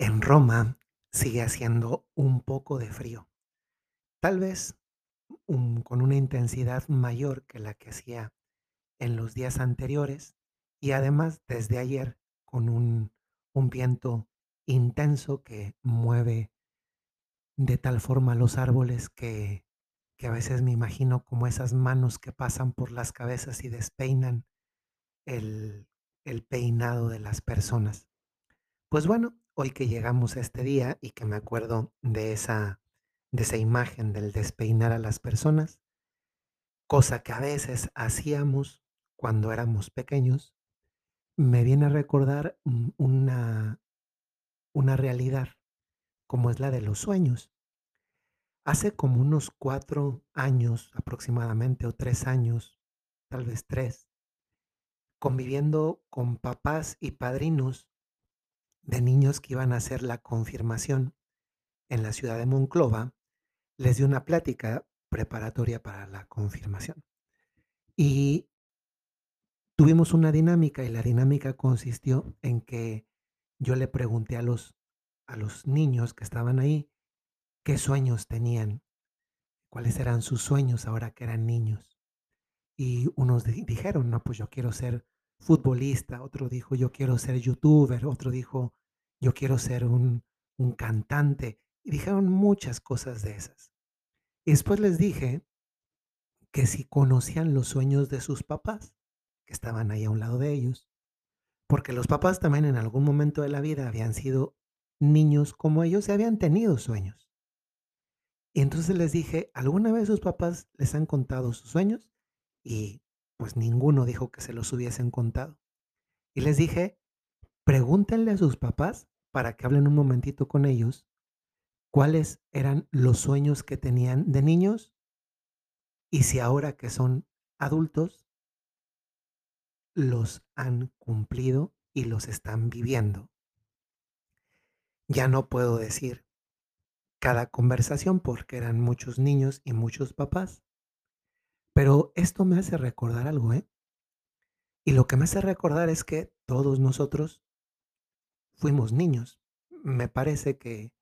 En Roma sigue haciendo un poco de frío, tal vez con una intensidad mayor que la que hacía en los días anteriores y además desde ayer con un, un viento intenso que mueve de tal forma los árboles que, que a veces me imagino como esas manos que pasan por las cabezas y despeinan el, el peinado de las personas. Pues bueno, hoy que llegamos a este día y que me acuerdo de esa, de esa imagen del despeinar a las personas, cosa que a veces hacíamos cuando éramos pequeños, me viene a recordar una, una realidad como es la de los sueños. Hace como unos cuatro años aproximadamente o tres años, tal vez tres, conviviendo con papás y padrinos de niños que iban a hacer la confirmación en la ciudad de Monclova, les di una plática preparatoria para la confirmación. Y tuvimos una dinámica y la dinámica consistió en que yo le pregunté a los, a los niños que estaban ahí qué sueños tenían, cuáles eran sus sueños ahora que eran niños. Y unos di- dijeron, no, pues yo quiero ser futbolista, otro dijo, yo quiero ser youtuber, otro dijo, yo quiero ser un, un cantante. Y dijeron muchas cosas de esas. Y después les dije que si conocían los sueños de sus papás, que estaban ahí a un lado de ellos, porque los papás también en algún momento de la vida habían sido niños como ellos y habían tenido sueños. Y entonces les dije, ¿alguna vez sus papás les han contado sus sueños? Y pues ninguno dijo que se los hubiesen contado. Y les dije, pregúntenle a sus papás para que hablen un momentito con ellos cuáles eran los sueños que tenían de niños y si ahora que son adultos los han cumplido y los están viviendo. Ya no puedo decir cada conversación porque eran muchos niños y muchos papás, pero esto me hace recordar algo, ¿eh? Y lo que me hace recordar es que todos nosotros fuimos niños. Me parece que,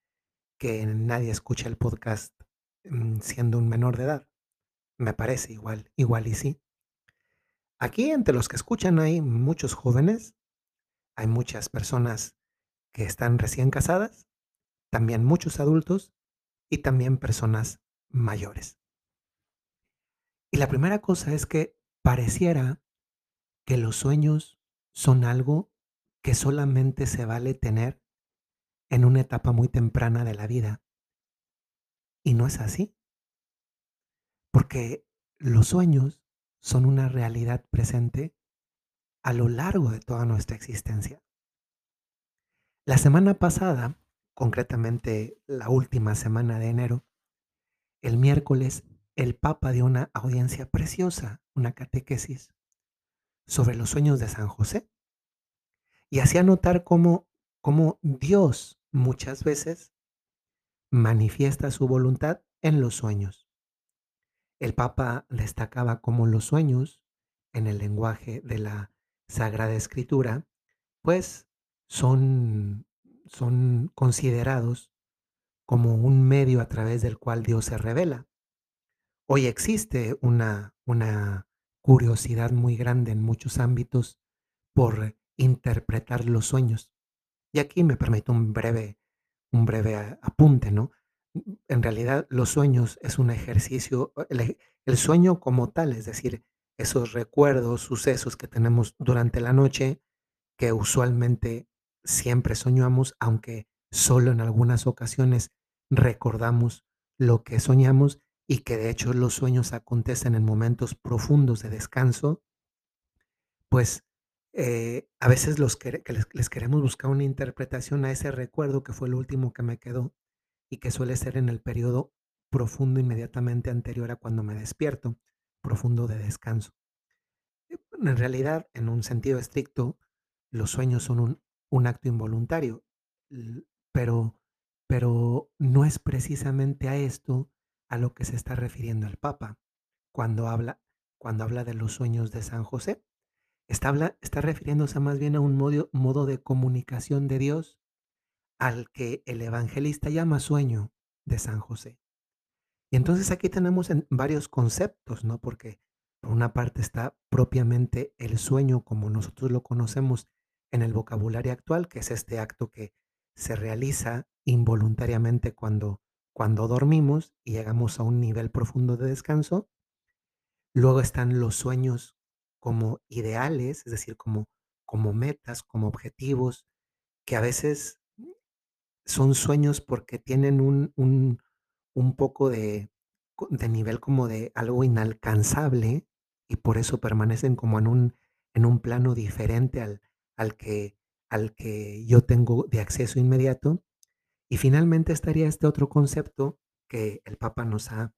que nadie escucha el podcast mm, siendo un menor de edad. Me parece igual, igual y sí. Aquí entre los que escuchan hay muchos jóvenes, hay muchas personas que están recién casadas, también muchos adultos y también personas mayores. Y la primera cosa es que pareciera que los sueños son algo que solamente se vale tener en una etapa muy temprana de la vida. Y no es así, porque los sueños son una realidad presente a lo largo de toda nuestra existencia. La semana pasada, concretamente la última semana de enero, el miércoles, el Papa dio una audiencia preciosa, una catequesis sobre los sueños de San José y hacía notar cómo, cómo Dios muchas veces manifiesta su voluntad en los sueños. El Papa destacaba cómo los sueños, en el lenguaje de la Sagrada Escritura, pues son, son considerados como un medio a través del cual Dios se revela. Hoy existe una, una curiosidad muy grande en muchos ámbitos por interpretar los sueños. Y aquí me permito un breve, un breve apunte, ¿no? En realidad, los sueños es un ejercicio, el, ej- el sueño como tal, es decir, esos recuerdos, sucesos que tenemos durante la noche, que usualmente siempre soñamos, aunque solo en algunas ocasiones recordamos lo que soñamos y que de hecho los sueños acontecen en momentos profundos de descanso, pues eh, a veces los que les, queremos buscar una interpretación a ese recuerdo que fue el último que me quedó y que suele ser en el periodo profundo inmediatamente anterior a cuando me despierto, profundo de descanso. Eh, En realidad, en un sentido estricto, los sueños son un, un acto involuntario, pero, pero no es precisamente a esto a lo que se está refiriendo el Papa cuando habla, cuando habla de los sueños de San José. Está, habla- está refiriéndose más bien a un modo, modo de comunicación de Dios al que el evangelista llama sueño de San José. Y entonces aquí tenemos en varios conceptos, ¿no? Porque por una parte está propiamente el sueño como nosotros lo conocemos en el vocabulario actual, que es este acto que se realiza involuntariamente cuando, cuando dormimos y llegamos a un nivel profundo de descanso. Luego están los sueños como ideales, es decir, como, como metas, como objetivos, que a veces son sueños porque tienen un, un, poco de, de nivel como de algo inalcanzable y por eso permanecen como en un, en un plano diferente al, al que, al que yo tengo de acceso inmediato. Y finalmente estaría este otro concepto que el Papa nos ha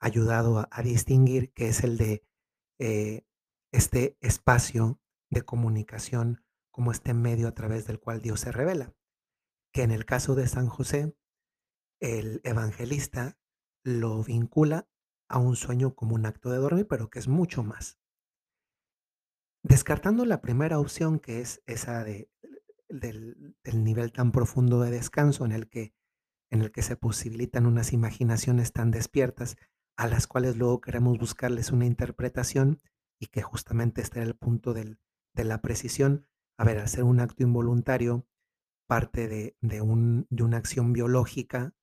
ayudado a, distinguir, que es el de eh, este espacio de comunicación como este medio a través del cual Dios se revela. Que en el caso de San José, el evangelista lo vincula a un sueño como un acto de dormir, pero que es mucho más. Descartando la primera opción, que es esa de, del, nivel tan profundo de descanso en el que en el que se posibilitan unas imaginaciones tan despiertas a las cuales luego queremos buscarles una interpretación y que justamente este era el punto del- de la precisión. A ver, hacer un acto involuntario parte de, de un- de una acción biológica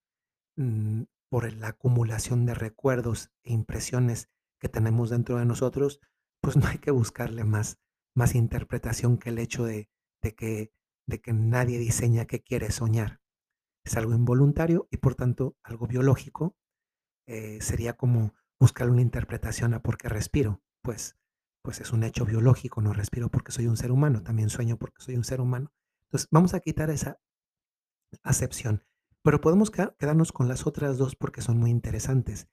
mm, por la acumulación de recuerdos e impresiones que tenemos dentro de nosotros, pues no hay que buscarle más, más interpretación que el hecho de, de que, de que nadie diseña qué quiere soñar. Es algo involuntario y por tanto algo biológico. eh, sería como buscar una interpretación a por qué respiro. Pues, pues es un hecho biológico, no respiro porque soy un ser humano, también sueño porque soy un ser humano. Entonces vamos a quitar esa acepción, pero podemos queda- quedarnos con las otras dos porque son muy interesantes.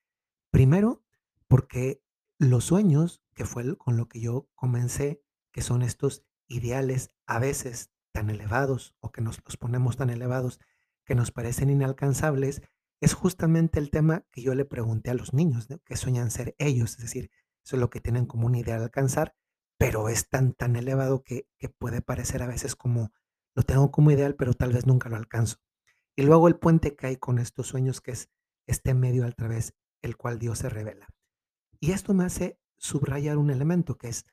Primero, porque los sueños, que fue con lo que yo comencé, que son estos ideales a veces tan elevados o que nos los ponemos tan elevados que nos parecen inalcanzables, es justamente el tema que yo le pregunté a los niños, ¿no? que sueñan ser ellos, es decir, eso es lo que tienen como una idea de alcanzar, pero es tan, tan elevado que, que puede parecer a veces como, lo tengo como ideal, pero tal vez nunca lo alcanzo. Y luego el puente que hay con estos sueños, que es este medio a través el cual Dios se revela. Y esto me hace subrayar un elemento que es,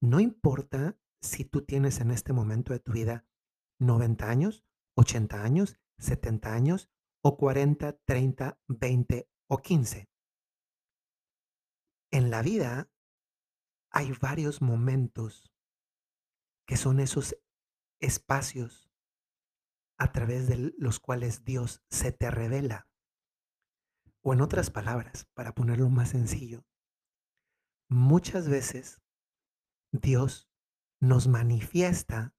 no importa si tú tienes en este momento de tu vida 90 años, 80 años, 70 años o 40, 30, 20 o 15. En la vida hay varios momentos que son esos espacios a través de los cuales Dios se te revela. O en otras palabras, para ponerlo más sencillo, muchas veces Dios nos manifiesta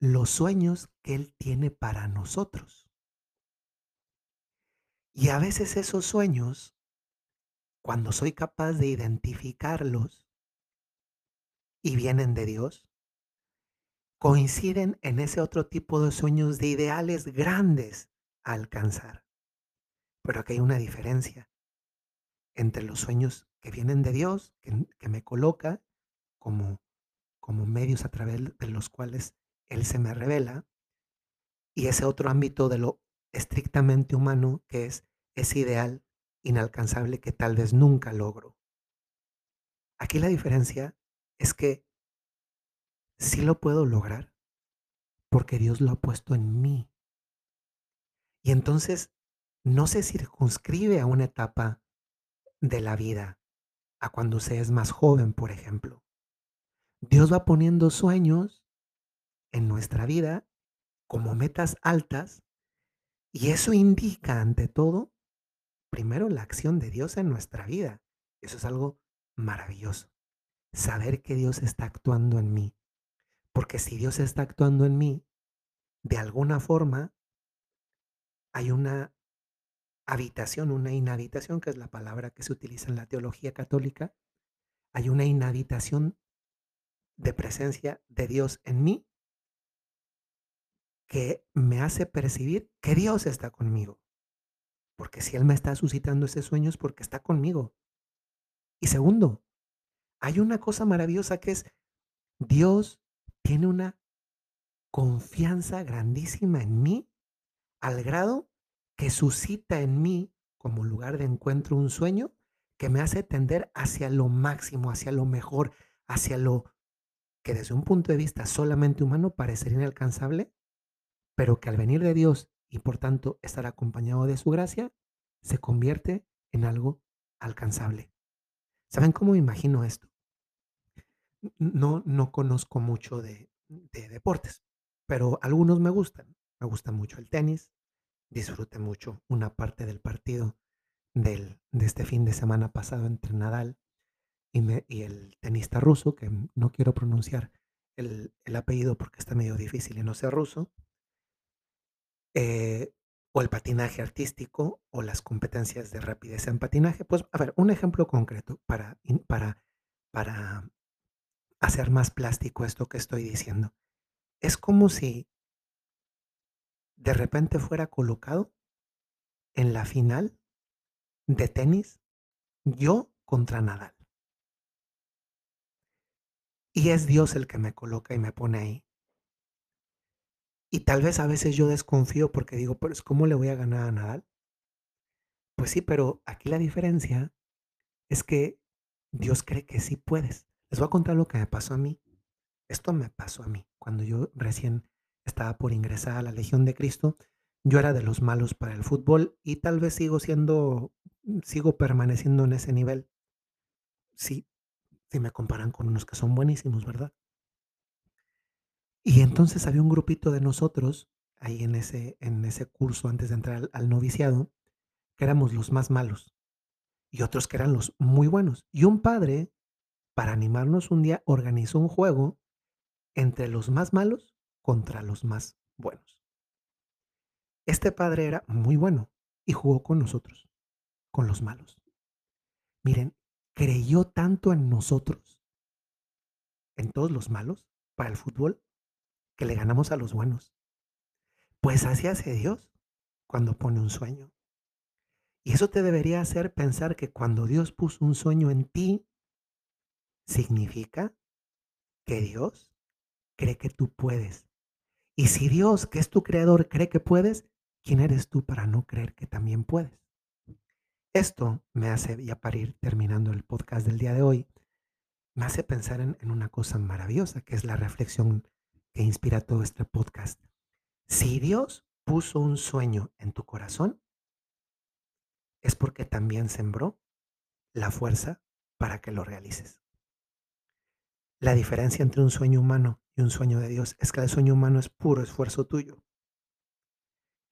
los sueños que Él tiene para nosotros. Y a veces esos sueños, cuando soy capaz de identificarlos y vienen de Dios, coinciden en ese otro tipo de sueños de ideales grandes a alcanzar. Pero aquí hay una diferencia entre los sueños que vienen de Dios, que, que me coloca como, como medios a través de los cuales Él se me revela, y ese otro ámbito de lo estrictamente humano que es ese ideal inalcanzable que tal vez nunca logro. Aquí la diferencia es que sí lo puedo lograr porque Dios lo ha puesto en mí. Y entonces no se circunscribe a una etapa de la vida, a cuando se es más joven, por ejemplo. Dios va poniendo sueños en nuestra vida como metas altas y eso indica ante todo, primero, la acción de Dios en nuestra vida. Eso es algo maravilloso. Saber que Dios está actuando en mí. Porque si Dios está actuando en mí, de alguna forma hay una habitación, una inhabitación, que es la palabra que se utiliza en la teología católica. Hay una inhabitación de presencia de Dios en mí que me hace percibir que Dios está conmigo. Porque si Él me está suscitando ese sueño es porque está conmigo. Y segundo, hay una cosa maravillosa que es Dios tiene una confianza grandísima en mí, al grado que suscita en mí, como lugar de encuentro, un sueño que me hace tender hacia lo máximo, hacia lo mejor, hacia lo que desde un punto de vista solamente humano parecería inalcanzable, pero que al venir de Dios y por tanto estar acompañado de su gracia, se convierte en algo alcanzable. ¿Saben cómo me imagino esto? No, no conozco mucho de, de deportes, pero algunos me gustan. Me gusta mucho el tenis, disfruté mucho una parte del partido del, de este fin de semana pasado entre Nadal y el tenista ruso, que no quiero pronunciar el, el apellido porque está medio difícil y no sé ruso, eh, o el patinaje artístico o las competencias de rapidez en patinaje. Pues, a ver, un ejemplo concreto para, para, para hacer más plástico esto que estoy diciendo. Es como si de repente fuera colocado en la final de tenis yo contra Nadal. Y es Dios el que me coloca y me pone ahí. Y tal vez a veces yo desconfío porque digo, pero es ¿cómo le voy a ganar a Nadal? Pues sí, pero aquí la diferencia es que Dios cree que sí puedes. Les voy a contar lo que me pasó a mí. Esto me pasó a mí. Cuando yo recién estaba por ingresar a la Legión de Cristo, yo era de los malos para el fútbol y tal vez sigo siendo, sigo permaneciendo en ese nivel. Sí, si me comparan con unos que son buenísimos, ¿verdad? Y entonces había un grupito de nosotros ahí en ese, en ese curso antes de entrar al, al noviciado, que éramos los más malos y otros que eran los muy buenos. Y un padre, para animarnos un día, organizó un juego entre los más malos contra los más buenos. Este padre era muy bueno y jugó con nosotros, con los malos. Miren, creyó tanto en nosotros, en todos los malos, para el fútbol, que le ganamos a los buenos. Pues así hace Dios cuando pone un sueño. Y eso te debería hacer pensar que cuando Dios puso un sueño en ti, significa que Dios cree que tú puedes. Y si Dios, que es tu creador, cree que puedes, ¿quién eres tú para no creer que también puedes? Esto me hace, ya para ir terminando el podcast del día de hoy, me hace pensar en, en una cosa maravillosa, que es la reflexión que inspira todo este podcast. Si Dios puso un sueño en tu corazón, es porque también sembró la fuerza para que lo realices. La diferencia entre un sueño humano y un sueño de Dios es que el sueño humano es puro esfuerzo tuyo.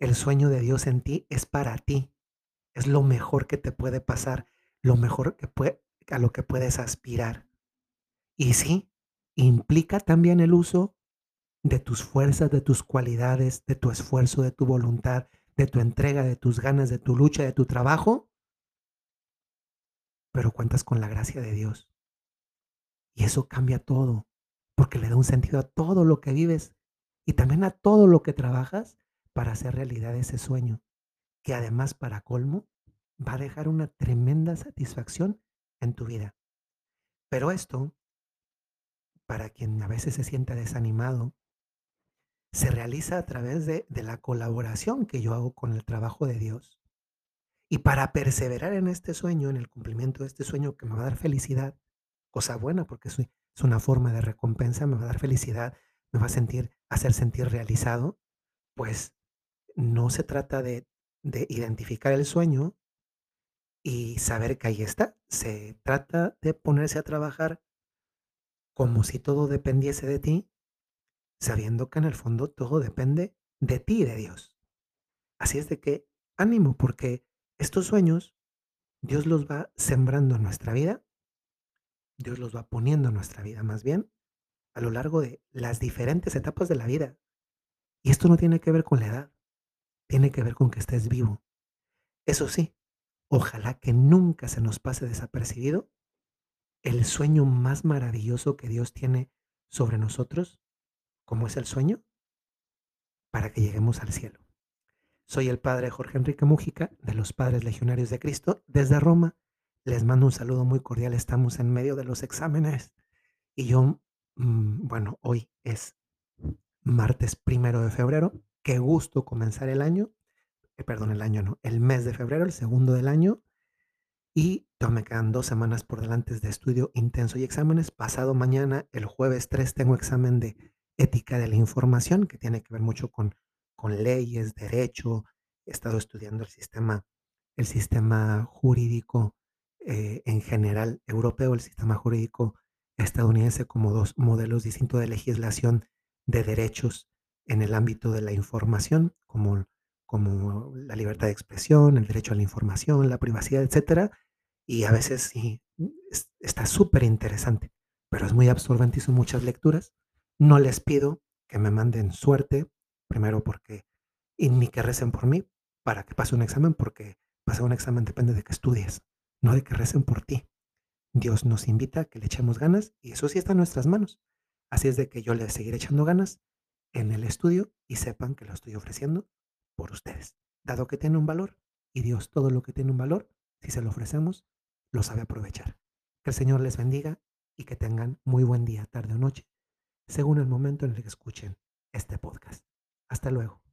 El sueño de Dios en ti es para ti. Es lo mejor que te puede pasar, lo mejor que puede, a lo que puedes aspirar. Y sí, implica también el uso de tus fuerzas, de tus cualidades, de tu esfuerzo, de tu voluntad, de tu entrega, de tus ganas, de tu lucha, de tu trabajo, pero cuentas con la gracia de Dios. Y eso cambia todo, porque le da un sentido a todo lo que vives y también a todo lo que trabajas para hacer realidad ese sueño, que además para colmo va a dejar una tremenda satisfacción en tu vida. Pero esto, para quien a veces se siente desanimado, se realiza a través de, de la colaboración que yo hago con el trabajo de Dios. Y para perseverar en este sueño, en el cumplimiento de este sueño que me va a dar felicidad, cosa buena porque es, una forma de recompensa, me va a dar felicidad, me va a sentir, hacer sentir realizado, pues no se trata de, de identificar el sueño y saber que ahí está. Se trata de ponerse a trabajar como si todo dependiese de ti, sabiendo que en el fondo todo depende de ti de Dios. Así es de que ánimo, porque estos sueños Dios los va sembrando en nuestra vida, Dios los va poniendo en nuestra vida más bien, a lo largo de las diferentes etapas de la vida. Y esto no tiene que ver con la edad, tiene que ver con que estés vivo. Eso sí, ojalá que nunca se nos pase desapercibido el sueño más maravilloso que Dios tiene sobre nosotros, como es el sueño, para que lleguemos al cielo. Soy el padre Jorge Enrique Mújica, de los Padres Legionarios de Cristo, desde Roma. Les mando un saludo muy cordial. Estamos en medio de los exámenes y yo, mmm, bueno, hoy es martes primero de febrero. Qué gusto comenzar el año, eh, perdón, el año no, el mes de febrero, el segundo del año. Y todavía me quedan dos semanas por delante de estudio intenso y exámenes. Pasado mañana, el jueves 3, tengo examen de ética de la información, que tiene que ver mucho con, con leyes, derecho. He estado estudiando el sistema, el sistema jurídico eh, en general europeo, el sistema jurídico estadounidense como dos modelos distintos de legislación de derechos en el ámbito de la información, como, como la libertad de expresión, el derecho a la información, la privacidad, etcétera y a veces sí, está súper interesante, pero es muy absorbente y son muchas lecturas. No les pido que me manden suerte, primero porque, y ni que recen por mí para que pase un examen, porque pasar un examen depende de que estudies, no de que recen por ti. Dios nos invita a que le echemos ganas y eso sí está en nuestras manos. Así es de que yo le seguiré echando ganas en el estudio y sepan que lo estoy ofreciendo por ustedes, dado que tiene un valor y Dios todo lo que tiene un valor, si se lo ofrecemos, lo sabe aprovechar. Que el Señor les bendiga y que tengan muy buen día, tarde o noche, según el momento en el que escuchen este podcast. Hasta luego.